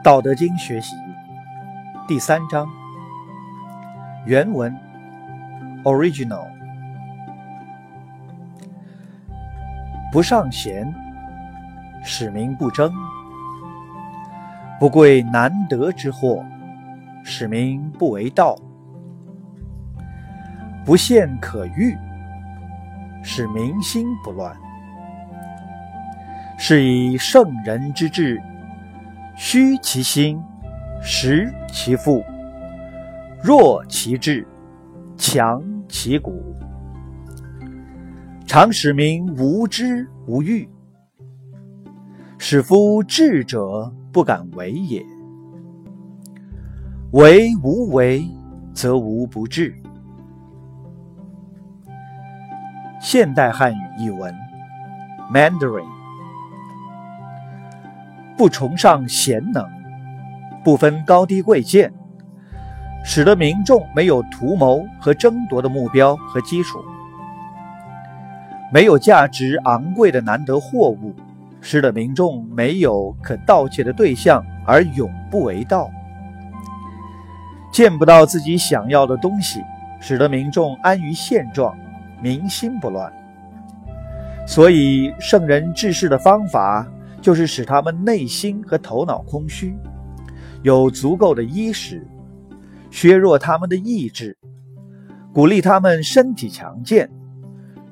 《道德经》学习第三章原文 （Original）：不尚贤，使民不争；不贵难得之货，使民不为盗；不陷可欲，使民心不乱。是以圣人之治。虚其心，实其腹，弱其志，强其骨。常使民无知无欲，使夫智者不敢为也。为无为，则无不治。现代汉语译文：Mandarin。不崇尚贤能，不分高低贵贱，使得民众没有图谋和争夺的目标和基础；没有价值昂贵的难得货物，使得民众没有可盗窃的对象而永不为盗；见不到自己想要的东西，使得民众安于现状，民心不乱。所以，圣人治世的方法。就是使他们内心和头脑空虚，有足够的衣食，削弱他们的意志，鼓励他们身体强健，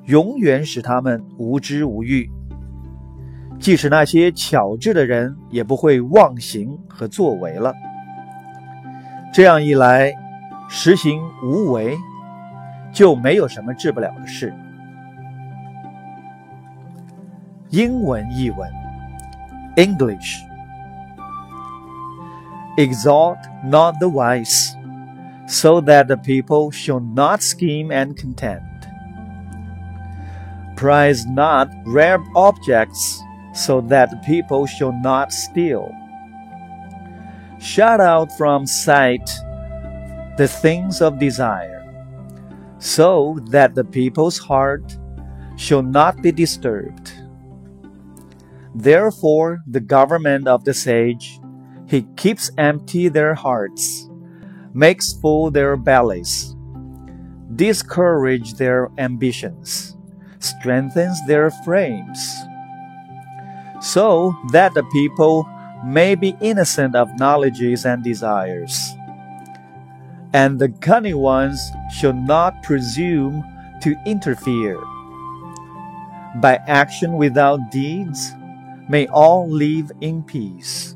永远使他们无知无欲。即使那些巧智的人也不会妄行和作为了。这样一来，实行无为，就没有什么治不了的事。英文译文。English. Exalt not the wise, so that the people shall not scheme and contend. Prize not rare objects, so that the people shall not steal. Shut out from sight the things of desire, so that the people's heart shall not be disturbed. Therefore, the government of the sage, he keeps empty their hearts, makes full their bellies, discourage their ambitions, strengthens their frames, so that the people may be innocent of knowledges and desires. And the cunning ones shall not presume to interfere. By action without deeds, May all live in peace.